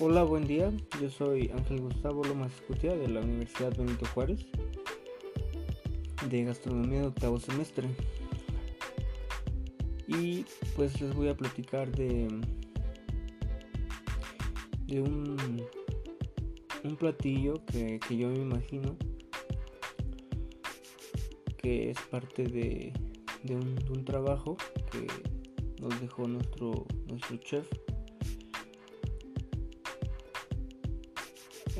Hola, buen día. Yo soy Ángel Gustavo Lomas Escutia de la Universidad Benito Juárez de Gastronomía de octavo semestre. Y pues les voy a platicar de, de un, un platillo que, yo me imagino que es parte de, un, trabajo que nos dejó nuestro, nuestro chef.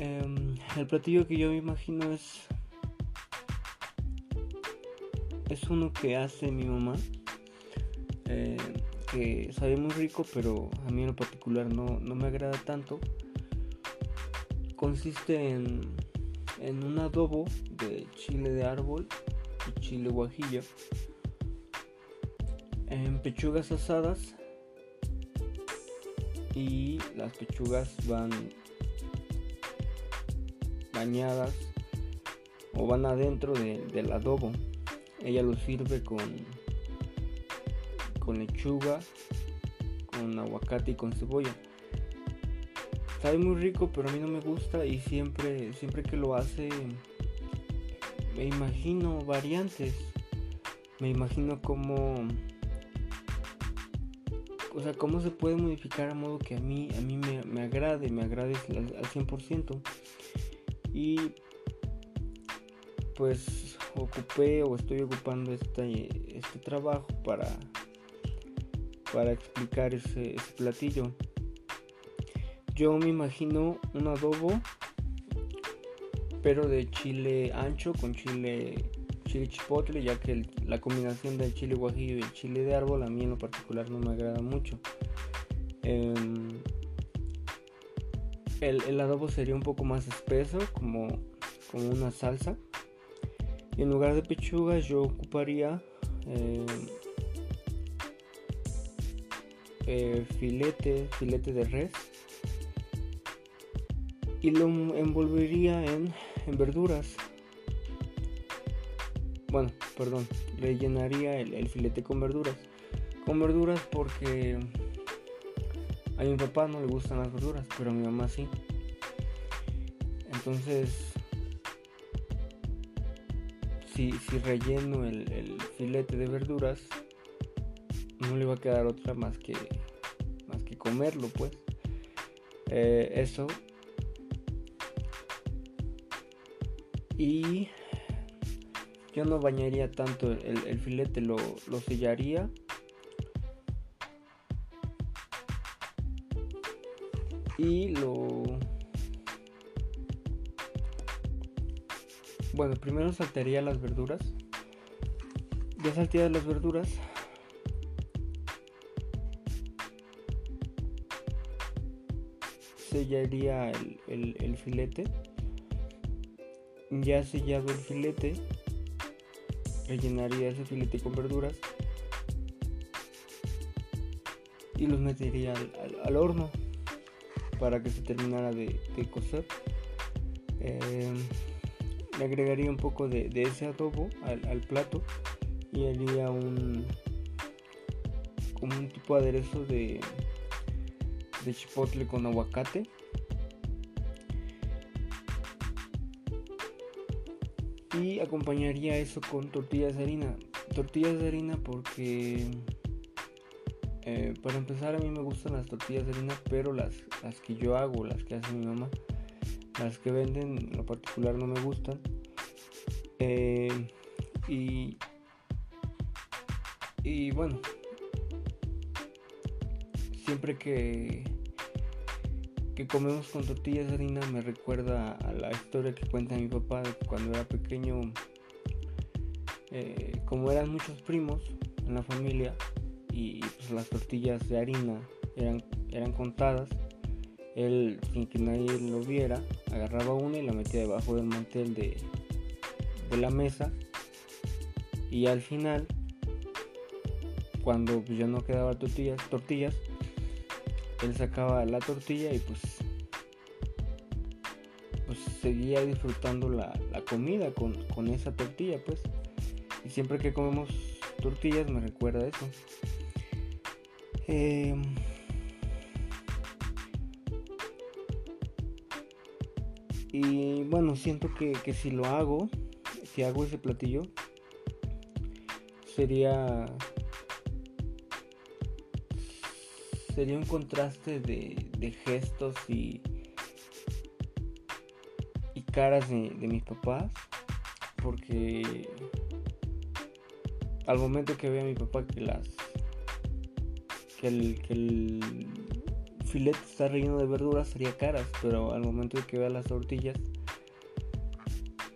Em, el platillo que yo me imagino es es uno que hace mi mamá eh, que sabe muy rico pero a mí en lo particular no, me agrada tanto. Consiste en, en un adobo de chile de árbol y chile guajillo en pechugas asadas y las pechugas van bañadas o van adentro del adobo ella lo sirve con, con lechuga, con aguacate y con cebolla. Sabe muy rico, pero a mí no me gusta y siempre, siempre que lo hace me imagino variantes. Me imagino cómo o sea, cómo se puede modificar a modo que a mí, a mí me, agrade, me agrade al, al 100%. Y pues ocupé o estoy ocupando este, este trabajo para, para explicar ese, platillo. Yo me imagino un adobo, pero de chile ancho con chile, chile chipotle, ya que la combinación del chile guajillo y el chile de árbol a mí en lo particular no me agrada mucho. Em, el, adobo sería un poco más espeso, como, como una salsa en lugar de pechugas yo ocuparía eh, eh, filete, filete de res y lo envolvería en, verduras. Bueno, perdón, rellenaría el, el filete con verduras. Con verduras porque a mi papá no le gustan las verduras, pero a mi mamá sí. Entonces si, relleno el, filete de verduras, no le va a quedar otra más que, más que comerlo, pues. Eh, eso. Y yo no bañaría tanto el, filete, lo, lo sellaría. Y lo Bueno, primero saltearía las verduras. Ya salteadas las verduras. Sellaría el, filete. Ya sellado el filete. Rellenaría ese filete con verduras. Y los metería al, horno para que se terminara de, cocer. Eh, le agregaría un poco de, ese adobo al, plato y haría un como un tipo de aderezo de, de chipotle con aguacate y acompañaría eso con tortillas de harina tortillas de harina porque eh, para empezar a mí me gustan las tortillas de harina pero las, las que yo hago las que hace mi mamá las que venden en lo particular no me gustan. Eh, y, y bueno, siempre que, que comemos con tortillas de harina me recuerda a la historia que cuenta mi papá cuando era pequeño. Eh, como eran muchos primos en la familia y pues las tortillas de harina eran, eran contadas, él sin que nadie lo viera agarraba una y la metía debajo del mantel de, de la mesa. Y al final cuando pues, ya no quedaba tortillas, tortillas él sacaba la tortilla y pues pues seguía disfrutando la, comida con, esa tortilla pues. Y siempre que comemos tortillas me recuerda eso Y bueno, siento que, que si lo hago, si hago ese platillo, sería sería un contraste de, gestos y, y caras de, de, mis papás porque al momento que vea a mi papá que las que el, que el filete está relleno de verduras sería caras pero al momento de que vea las tortillas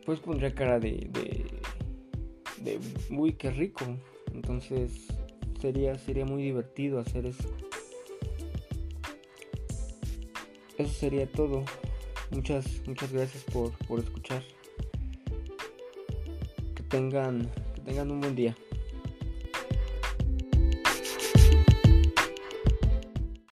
pues pondría cara de, de, de uy qué rico. Entonces sería sería muy divertido hacer eso. Eso sería todo. Muchas muchas gracias por, por escuchar. Que tengan que tengan un buen día